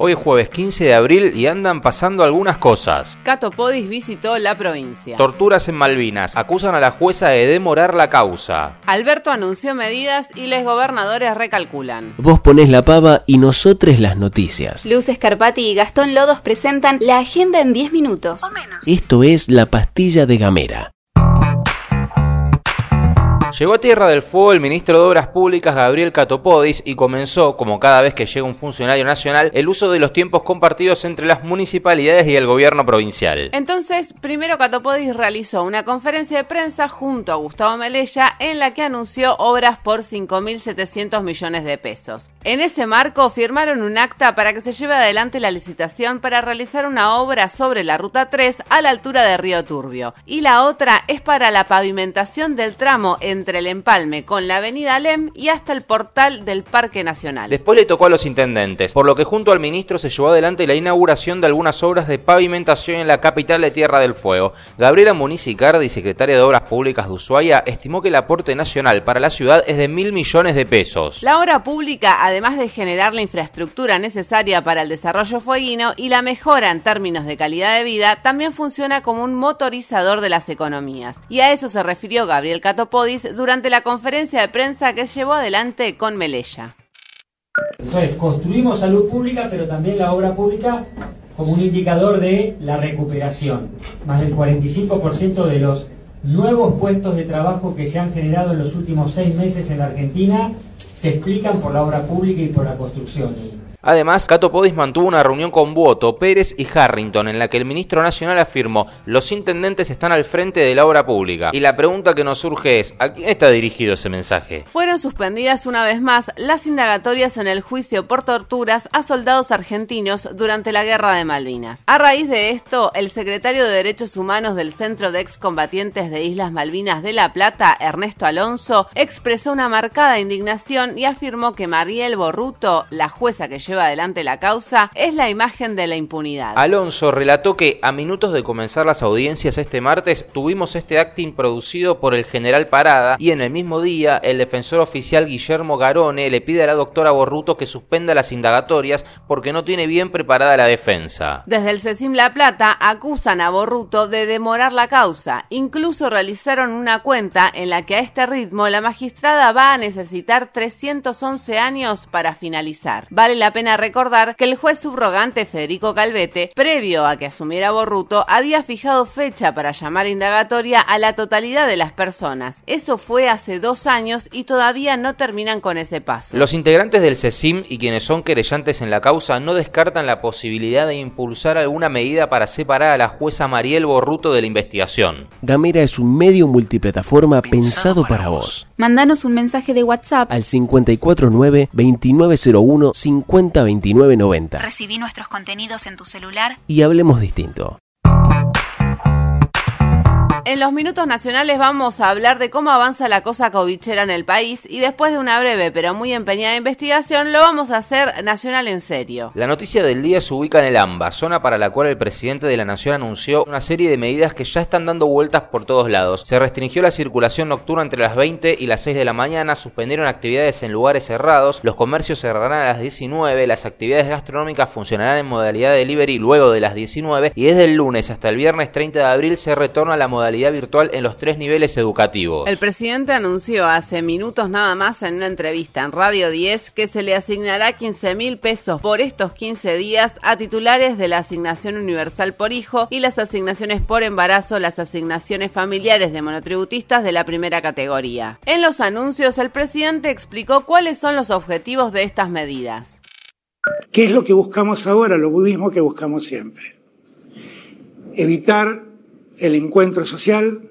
Hoy es jueves 15 de abril y andan pasando algunas cosas. Cato Podis visitó la provincia. Torturas en Malvinas. Acusan a la jueza de demorar la causa. Alberto anunció medidas y los gobernadores recalculan. Vos ponés la pava y nosotros las noticias. Luz Escarpati y Gastón Lodos presentan la agenda en 10 minutos. Esto es la pastilla de Gamera. Llegó a Tierra del Fuego el ministro de Obras Públicas Gabriel Catopodis y comenzó, como cada vez que llega un funcionario nacional, el uso de los tiempos compartidos entre las municipalidades y el gobierno provincial. Entonces, primero Catopodis realizó una conferencia de prensa junto a Gustavo Melella en la que anunció obras por 5.700 millones de pesos. En ese marco firmaron un acta para que se lleve adelante la licitación para realizar una obra sobre la Ruta 3 a la altura de Río Turbio y la otra es para la pavimentación del tramo entre el empalme con la avenida Alem y hasta el portal del Parque Nacional. Después le tocó a los intendentes, por lo que junto al ministro se llevó adelante la inauguración de algunas obras de pavimentación en la capital de Tierra del Fuego. Gabriela Municicardi, secretaria de Obras Públicas de Ushuaia, estimó que el aporte nacional para la ciudad es de mil millones de pesos. La obra pública, además de generar la infraestructura necesaria para el desarrollo fueguino y la mejora en términos de calidad de vida, también funciona como un motorizador de las economías. Y a eso se refirió Gabriel Catopodis durante la conferencia de prensa que llevó adelante con Melella. Entonces, construimos salud pública, pero también la obra pública como un indicador de la recuperación. Más del 45% de los nuevos puestos de trabajo que se han generado en los últimos seis meses en la Argentina se explican por la obra pública y por la construcción. Además, Cato Podis mantuvo una reunión con Boto, Pérez y Harrington en la que el ministro nacional afirmó los intendentes están al frente de la obra pública. Y la pregunta que nos surge es, ¿a quién está dirigido ese mensaje? Fueron suspendidas una vez más las indagatorias en el juicio por torturas a soldados argentinos durante la Guerra de Malvinas. A raíz de esto, el secretario de Derechos Humanos del Centro de Excombatientes de Islas Malvinas de La Plata, Ernesto Alonso, expresó una marcada indignación y afirmó que Mariel Borruto, la jueza que lleva adelante la causa es la imagen de la impunidad. Alonso relató que a minutos de comenzar las audiencias este martes tuvimos este acting producido por el general Parada y en el mismo día el defensor oficial Guillermo Garone le pide a la doctora Borruto que suspenda las indagatorias porque no tiene bien preparada la defensa. Desde el CECIM La Plata acusan a Borruto de demorar la causa. Incluso realizaron una cuenta en la que a este ritmo la magistrada va a necesitar 311 años para finalizar. Vale la pena recordar que el juez subrogante Federico Calvete, previo a que asumiera Borruto, había fijado fecha para llamar indagatoria a la totalidad de las personas. Eso fue hace dos años y todavía no terminan con ese paso. Los integrantes del CECIM y quienes son querellantes en la causa no descartan la posibilidad de impulsar alguna medida para separar a la jueza Mariel Borruto de la investigación. Gamera es un medio multiplataforma pensado, para vos. Mandanos un mensaje de WhatsApp al 549 2901 50 2990. Recibí nuestros contenidos en tu celular y hablemos distinto. En los minutos nacionales vamos a hablar de cómo avanza la cosa covichera en el país y después de una breve pero muy empeñada investigación lo vamos a hacer nacional en serio. La noticia del día se ubica en el AMBA, zona para la cual el presidente de la nación anunció una serie de medidas que ya están dando vueltas por todos lados. Se restringió la circulación nocturna entre las 20 y las 6 de la mañana, suspendieron actividades en lugares cerrados, los comercios cerrarán a las 19, las actividades gastronómicas funcionarán en modalidad de delivery luego de las 19 y desde el lunes hasta el viernes 30 de abril se retorna a la modalidad virtual en los tres niveles educativos. El presidente anunció hace minutos nada más en una entrevista en Radio 10 que se le asignará 15 mil pesos por estos 15 días a titulares de la asignación universal por hijo y las asignaciones por embarazo, las asignaciones familiares de monotributistas de la primera categoría. En los anuncios, el presidente explicó cuáles son los objetivos de estas medidas. ¿Qué es lo que buscamos ahora? Lo mismo que buscamos siempre. Evitar el encuentro social,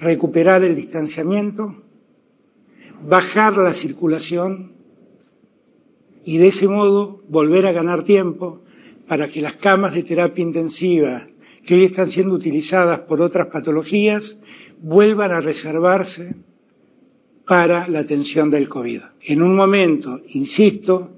recuperar el distanciamiento, bajar la circulación y de ese modo volver a ganar tiempo para que las camas de terapia intensiva que hoy están siendo utilizadas por otras patologías vuelvan a reservarse para la atención del COVID. En un momento, insisto,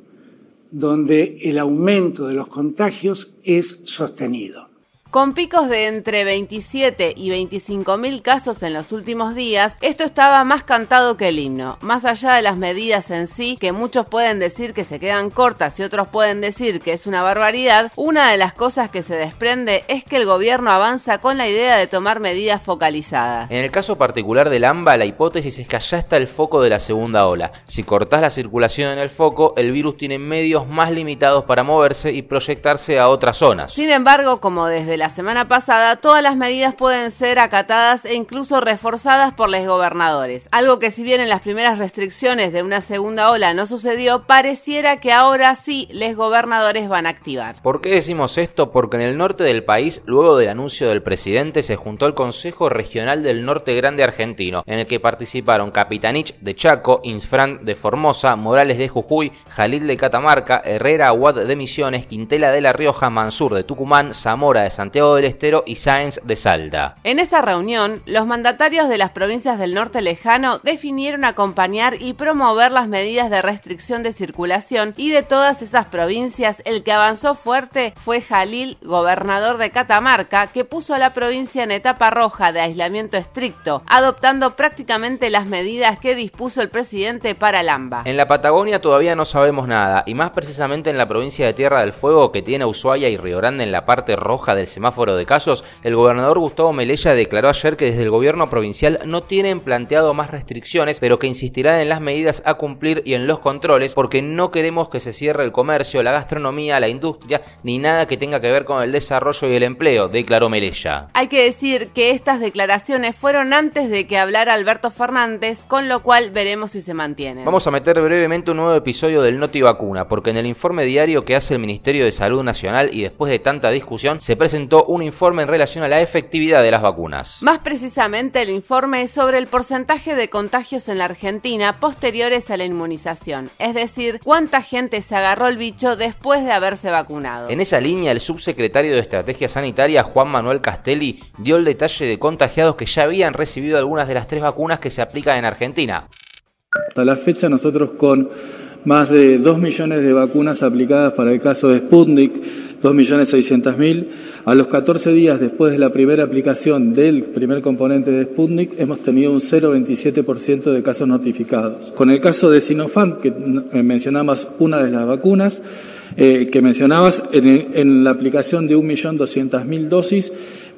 donde el aumento de los contagios es sostenido. Con picos de entre 27 y 25 mil casos en los últimos días, esto estaba más cantado que el himno. Más allá de las medidas en sí, que muchos pueden decir que se quedan cortas y otros pueden decir que es una barbaridad, una de las cosas que se desprende es que el gobierno avanza con la idea de tomar medidas focalizadas. En el caso particular del AMBA, la hipótesis es que allá está el foco de la segunda ola. Si cortás la circulación en el foco, el virus tiene medios más limitados para moverse y proyectarse a otras zonas. Sin embargo, como desde la semana pasada, todas las medidas pueden ser acatadas e incluso reforzadas por los gobernadores. Algo que si bien en las primeras restricciones de una segunda ola no sucedió, pareciera que ahora sí los gobernadores van a activar. ¿Por qué decimos esto? Porque en el norte del país, luego del anuncio del presidente, se juntó el Consejo Regional del Norte Grande Argentino, en el que participaron Capitanich de Chaco, Infran de Formosa, Morales de Jujuy, Jalil de Catamarca, Herrera Aguad de Misiones, Quintela de La Rioja, Mansur de Tucumán, Zamora de Santiago del Estero y Sáenz de Salda. En esa reunión, los mandatarios de las provincias del norte lejano definieron acompañar y promover las medidas de restricción de circulación y de todas esas provincias el que avanzó fuerte fue Jalil, gobernador de Catamarca, que puso a la provincia en etapa roja de aislamiento estricto, adoptando prácticamente las medidas que dispuso el presidente para Lamba. En la Patagonia todavía no sabemos nada, y más precisamente en la provincia de Tierra del Fuego, que tiene Ushuaia y Río Grande en la parte roja del semáforo de casos, el gobernador Gustavo Melella declaró ayer que desde el gobierno provincial no tienen planteado más restricciones, pero que insistirán en las medidas a cumplir y en los controles, porque no queremos que se cierre el comercio, la gastronomía, la industria, ni nada que tenga que ver con el desarrollo y el empleo, declaró Melella. Hay que decir que estas declaraciones fueron antes de que hablara Alberto Fernández, con lo cual veremos si se mantienen. Vamos a meter brevemente un nuevo episodio del Noti Vacuna, porque en el informe diario que hace el Ministerio de Salud Nacional y después de tanta discusión, se presentó un informe en relación a la efectividad de las vacunas. Más precisamente, el informe es sobre el porcentaje de contagios en la Argentina posteriores a la inmunización, es decir, cuánta gente se agarró el bicho después de haberse vacunado. En esa línea, el subsecretario de Estrategia Sanitaria, Juan Manuel Castelli, dio el detalle de contagiados que ya habían recibido algunas de las tres vacunas que se aplican en Argentina. Hasta la fecha nosotros con más de 2 millones de vacunas aplicadas para el caso de Sputnik, 2.600.000. A los 14 días después de la primera aplicación del primer componente de Sputnik, hemos tenido un 0,27% de casos notificados. Con el caso de Sinopharm, que mencionabas una de las vacunas, eh, que mencionabas, en, en, la aplicación de 1.200.000 dosis,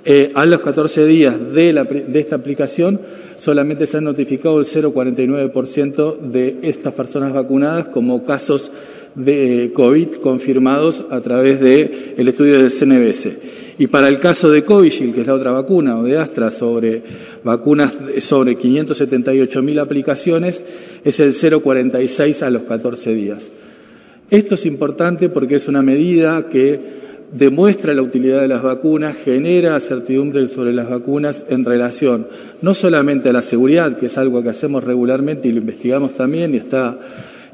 eh, a los 14 días de, la, de esta aplicación, solamente se han notificado el 0,49% de estas personas vacunadas como casos de COVID confirmados a través del el estudio del CNBS. Y para el caso de Covishield, que es la otra vacuna, o de Astra, sobre vacunas sobre 578.000 aplicaciones, es el 0,46 a los 14 días. Esto es importante porque es una medida que demuestra la utilidad de las vacunas, genera certidumbre sobre las vacunas en relación no solamente a la seguridad, que es algo que hacemos regularmente y lo investigamos también y está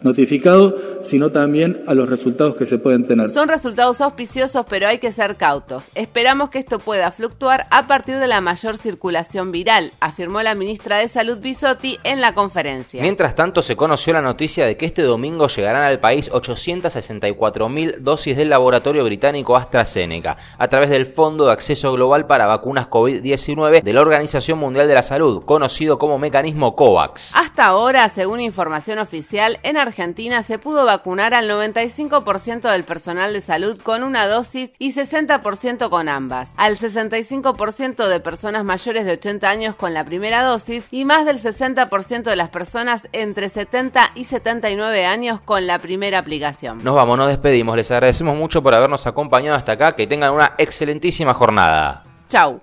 notificado, sino también a los resultados que se pueden tener. Son resultados auspiciosos, pero hay que ser cautos. Esperamos que esto pueda fluctuar a partir de la mayor circulación viral, afirmó la ministra de Salud Bisotti en la conferencia. Mientras tanto, se conoció la noticia de que este domingo llegarán al país 864.000 dosis del laboratorio británico AstraZeneca, a través del Fondo de Acceso Global para Vacunas COVID-19 de la Organización Mundial de la Salud, conocido como mecanismo COVAX. Hasta ahora, según información oficial, en Argentina se pudo vacunar al 95% del personal de salud con una dosis y 60% con ambas, al 65% de personas mayores de 80 años con la primera dosis y más del 60% de las personas entre 70 y 79 años con la primera aplicación. Nos vamos, nos despedimos, les agradecemos mucho por habernos acompañado hasta acá, que tengan una excelentísima jornada. Chau.